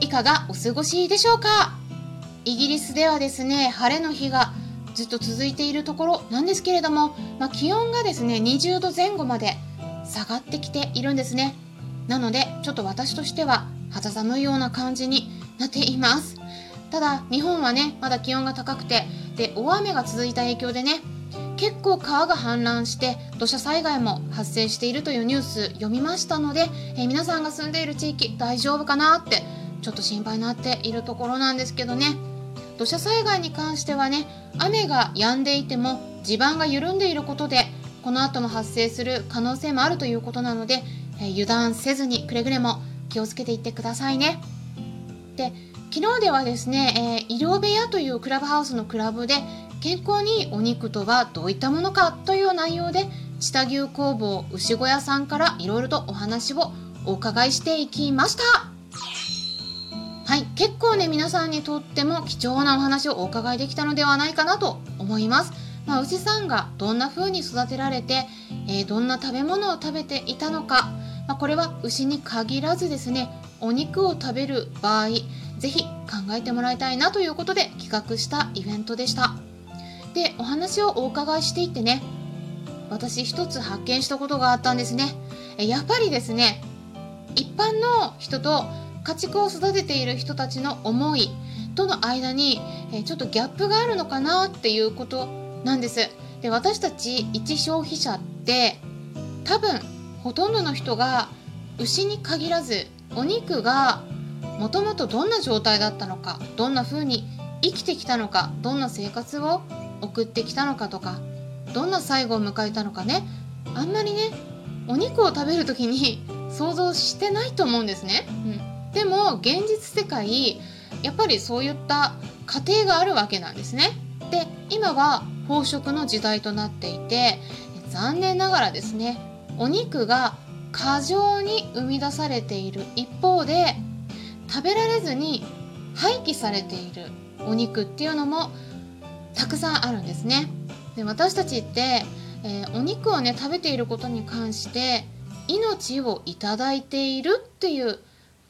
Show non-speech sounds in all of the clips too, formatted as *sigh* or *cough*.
いかがお過ごしでしょうか？イギリスではですね晴れの日がずっと続いているところなんですけれども、まあ、気温がですね20度前後まで下がってきているんですね。なのでちょっと私としては肌寒いような感じになっています。ただ日本はねまだ気温が高くてで大雨が続いた影響でね結構川が氾濫して土砂災害も発生しているというニュース読みましたので、えー、皆さんが住んでいる地域大丈夫かなってちょっと心配になっているところなんですけどね土砂災害に関してはね雨が止んでいても地盤が緩んでいることでこの後も発生する可能性もあるということなので、えー、油断せずにくれぐれも気をつけていってくださいね。で昨日ではですね、えー、医療部屋というクラブハウスのクラブで健康にお肉とはどういったものかという内容で下牛工房牛小屋さんからいろいろとお話をお伺いしていきましたはい。結構ね皆さんにとっても貴重なお話をお伺いできたのではないかなと思います。まあ、牛さんがどんな風に育てられて、えー、どんな食べ物を食べていたのか、まあ、これは牛に限らずですねお肉を食べる場合是非考えてもらいたいなということで企画したイベントでした。でお話をお伺いしていってね私一つ発見したことがあったんですね。やっぱりですね一般の人と家畜を育てている人たちの思いとの間にちょっとギャップがあるのかなっていうことなんです。で私たち一消費者って多分ほとんどの人が牛に限らずお肉がもともとどんな状態だったのかどんな風に生きてきたのかどんな生活を送ってきたのかとかどんな最後を迎えたのかねあんまりねお肉を食べる時に想像してないと思うんですね、うん、でも現実世界やっぱりそういった過程があるわけなんですねで今は飽食の時代となっていて残念ながらですねお肉が過剰に生み出されている一方で食べられずに廃棄されているお肉っていうのもたくさんあるんですね。で私たちって、えー、お肉をね食べていることに関して命をいただいているっていう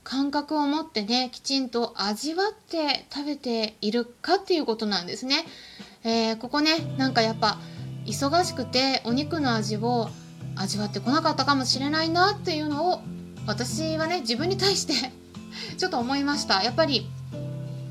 感覚を持ってねきちんと味わって食べているかっていうことなんですね。えー、ここねなんかやっぱ忙しくてお肉の味を味わってこなかったかもしれないなっていうのを私はね自分に対して *laughs* ちょっと思いましたやっぱり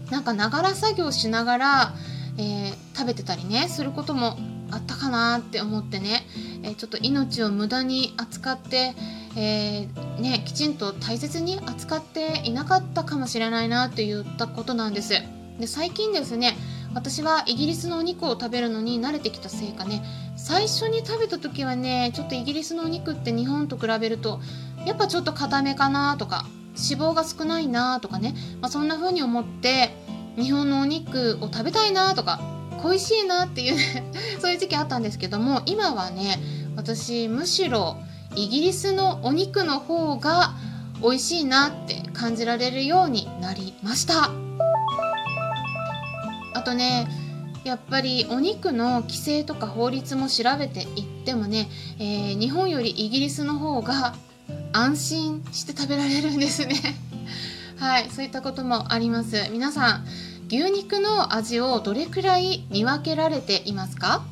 なんかながら作業しながらえー、食べてたりねすることもあったかなって思ってね、えー、ちょっと命を無駄に扱って、えー、ね、きちんと大切に扱っていなかったかもしれないなって言ったことなんです。で最近ですね私はイギリスのお肉を食べるのに慣れてきたせいかね最初に食べた時はねちょっとイギリスのお肉って日本と比べるとやっぱちょっと硬めかなとか脂肪が少ないなとかね、まあ、そんな風に思って日本のお肉を食べたいなとか恋しいなっていう *laughs* そういう時期あったんですけども今はね私むしろイギリスのお肉の方が美味しいなって感じられるようになりました。あとねやっぱりお肉の規制とか法律も調べていってもね、えー、日本よりイギリスの方が安心して食べられるんですね。*laughs* はいそういったこともあります。皆さん牛肉の味をどれくらい見分けられていますか、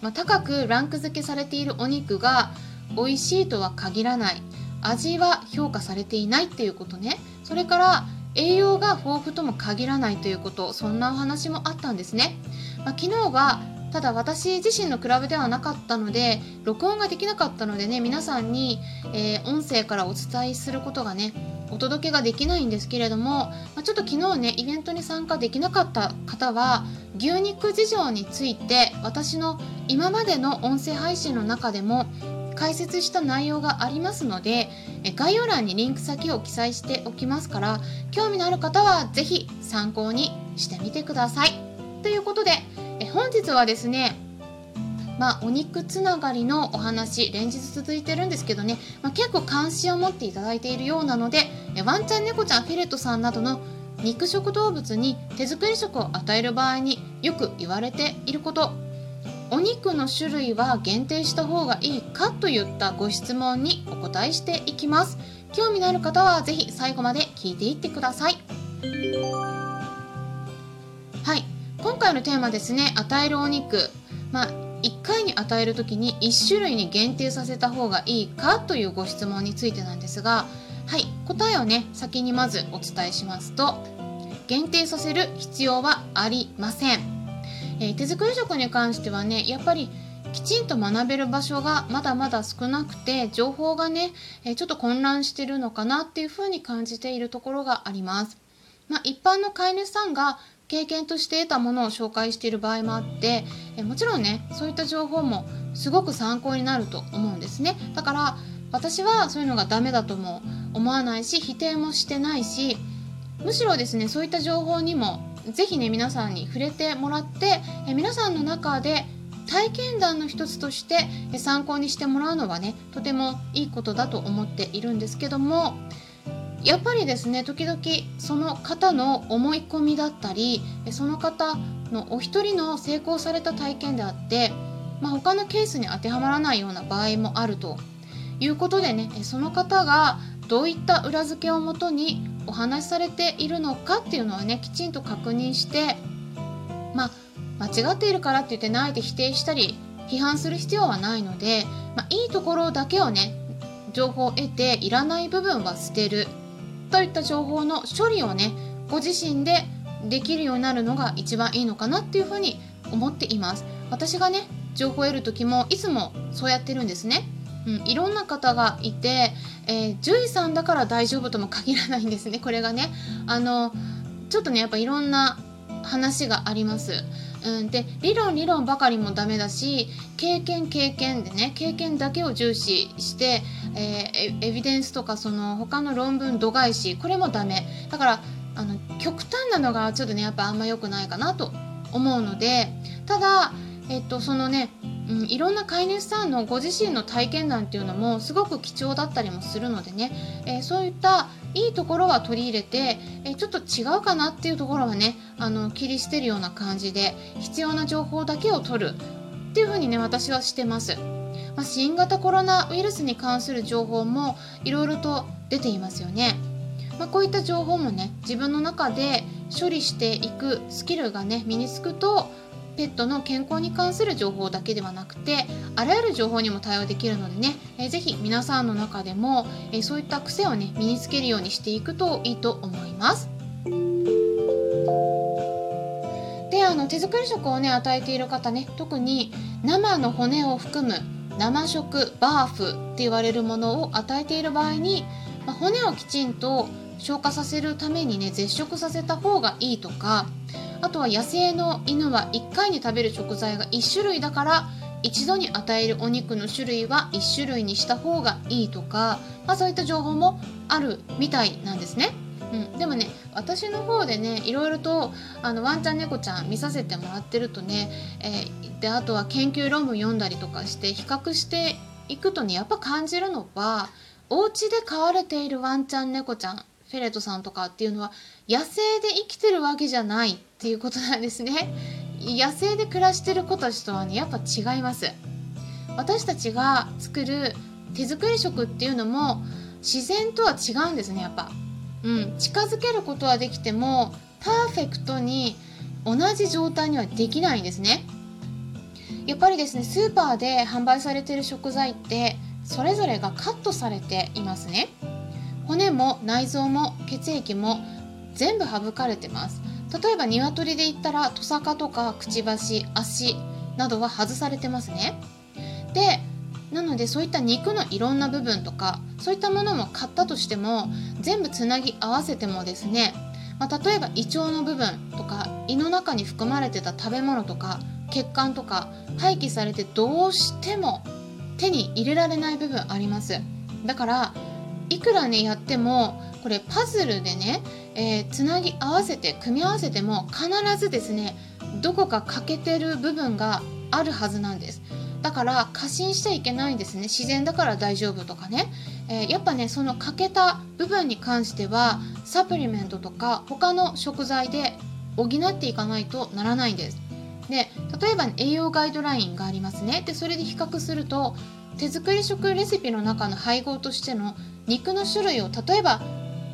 まあ、高くランク付けされているお肉が美味しいとは限らない。味は評価されていないっていうことね。それから栄養が豊富とも限らないということ。そんなお話もあったんですね、まあ、昨日はただ私自身のクラブではなかったので録音ができなかったのでね皆さんに、えー、音声からお伝えすることがねお届けができないんですけれども、まあ、ちょっと昨日ねイベントに参加できなかった方は牛肉事情について私の今までの音声配信の中でも解説した内容がありますので概要欄にリンク先を記載しておきますから興味のある方は是非参考にしてみてください。ということで本日はですねまあ、お肉つながりのお話連日続いてるんですけどね、まあ、結構関心を持っていただいているようなのでワンちゃん猫ちゃんフェレットさんなどの肉食動物に手作り食を与える場合によく言われていることお肉の種類は限定した方がいいかといったご質問にお答えしていきます。興味のある方は是非最後まで聞いていってください。はい。今回のテーマですね。与えるお肉。まあ1回に与える時に1種類に限定させた方がいいかというご質問についてなんですがはい。答えをね先にまずお伝えしますと限定させる必要はありません、えー、手作り食に関してはねやっぱりきちんと学べる場所がまだまだ少なくて情報がね、えー、ちょっと混乱してるのかなっていうふうに感じているところがあります。まあ、一般の飼い主さんが経験として得たものを紹介している場合もあってえもちろんねそういった情報もすごく参考になると思うんですねだから私はそういうのがダメだとも思わないし否定もしてないしむしろですねそういった情報にも是非ね皆さんに触れてもらってえ皆さんの中で体験談の一つとしてえ参考にしてもらうのはねとてもいいことだと思っているんですけどもやっぱりですね時々その方の思い込みだったりその方のお一人の成功された体験であって、まあ、他のケースに当てはまらないような場合もあるということでねその方がどういった裏付けをもとにお話しされているのかっていうのはねきちんと確認してまあ間違っているからって言ってないで否定したり批判する必要はないので、まあ、いいところだけをね情報を得ていらない部分は捨てる。といった情報の処理をねご自身でできるようになるのが一番いいのかなっていうふうに思っています。私がね情報を得る時もいつもそうやってるんですね、うん、いろんな方がいて、えー、獣医さんだから大丈夫とも限らないんですねこれがね。あのちょっとねやっぱいろんな話があります。うん、で理論理論ばかりもダメだし経験経験でね経験だけを重視して、えー、エビデンスとかその他の論文度外視これもダメ。だからあの極端なのがちょっとねやっぱあんま良くないかなと思うのでただえっとそのねうん、いろんな飼い主さんのご自身の体験談っていうのもすごく貴重だったりもするのでね、えー、そういったいいところは取り入れて、えー、ちょっと違うかなっていうところはねあの切り捨てるような感じで必要な情報だけを取るっていうふうにね私はしてます。まあ、新型コロナウイルスに関する情報もいろいろと出ていますよね。まあ、こういった情報もね自分の中で処理していくスキルがね身につくとペットの健康に関する情報だけではなくてあらゆる情報にも対応できるのでね、えー、ぜひ皆さんの中でも、えー、そういった癖をね身につけるようにしていくといいと思います。であの手作り食をね与えている方ね特に生の骨を含む生食バーフって言われるものを与えている場合に、まあ、骨をきちんと消化させるためにね絶食させた方がいいとかあとは野生の犬は1回に食べる食材が1種類だから一度に与えるお肉の種類は1種類にした方がいいとか、まあ、そういった情報もあるみたいなんですね。うん、でもね私の方でねいろいろとあのワンちゃん猫ちゃん見させてもらってるとね、えー、であとは研究論文読んだりとかして比較していくとねやっぱ感じるのはお家で飼われているワンちゃん猫ちゃんフェレットさんとかっていうのは野生で生きてるわけじゃないっていうことなんですね。野生で暮らしてる子たちとはねやっぱ違います。私たちが作る手作り食っていうのも自然とは違うんですねやっぱ。うん。近づけることはできてもパーフェクトに同じ状態にはできないんですね。やっぱりですねスーパーで販売されてる食材ってそれぞれがカットされていますね。骨も内臓も血液も全部省かれてます。例えば鶏で言ったらトサカとかくちばし足などは外されてますね。でなのでそういった肉のいろんな部分とかそういったものも買ったとしても全部つなぎ合わせてもですね、まあ、例えば胃腸の部分とか胃の中に含まれてた食べ物とか血管とか廃棄されてどうしても手に入れられない部分あります。だからいくらねやってもこれパズルでね、えー、つなぎ合わせて組み合わせても必ずですねどこか欠けてる部分があるはずなんです。だから過信しちゃいけないんですね。自然だから大丈夫とかね、えー、やっぱねその欠けた部分に関してはサプリメントとか他の食材で補っていかないとならないんです。で例えば、栄養ガイドラインがありますね。でそれで比較すると手作り食レシピの中の配合としての肉の種類を例えば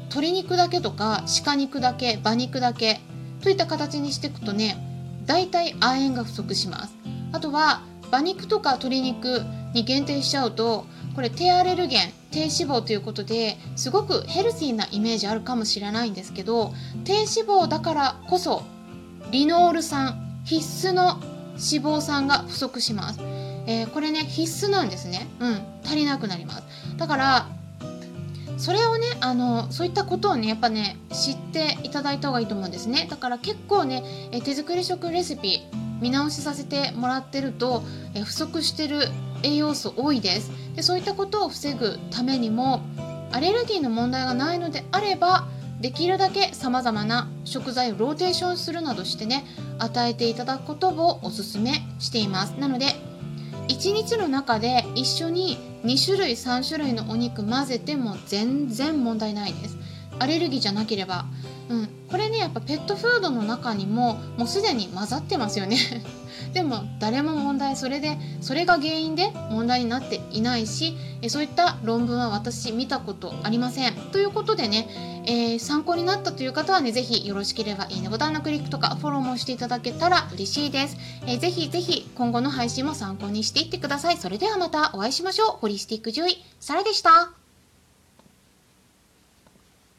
鶏肉だけとか鹿肉だけ馬肉だけといった形にしていくとね大体亜鉛が不足します。あとは馬肉とか鶏肉に限定しちゃうとこれ低アレルゲン低脂肪ということですごくヘルシーなイメージあるかもしれないんですけど低脂肪だからこそリノール酸必須の脂肪酸が不足します、えー、これね必須なんですね。うん足りなくなります。だからそれをねあのそういったことをねやっぱね知っていただいた方がいいと思うんですね。だから結構ね手作り食レシピ見直しさせてもらってるとえ不足してる栄養素多いです。でそういったことを防ぐためにもアレルギーの問題がないのであればできるだけさまざまな食材をローテーションするなどしてね与えていただくことをおすすめしています。なので1日の中で一緒に2種類3種類のお肉混ぜても全然問題ないです。アレルギーじゃなければ、うん、これねやっぱペットフードの中にももうすでに混ざってますよね。でも誰も問題それでそれが原因で問題になっていないしそういった論文は私見たことありません。ということでね、えー、参考になったという方はね是非よろしければいいねボタンのクリックとかフォローもしていただけたら嬉しいです、えー、ぜひぜひ今後の配信も参考にしていってください。それではまたお会いしましょう。ホリスティック獣医サラでした。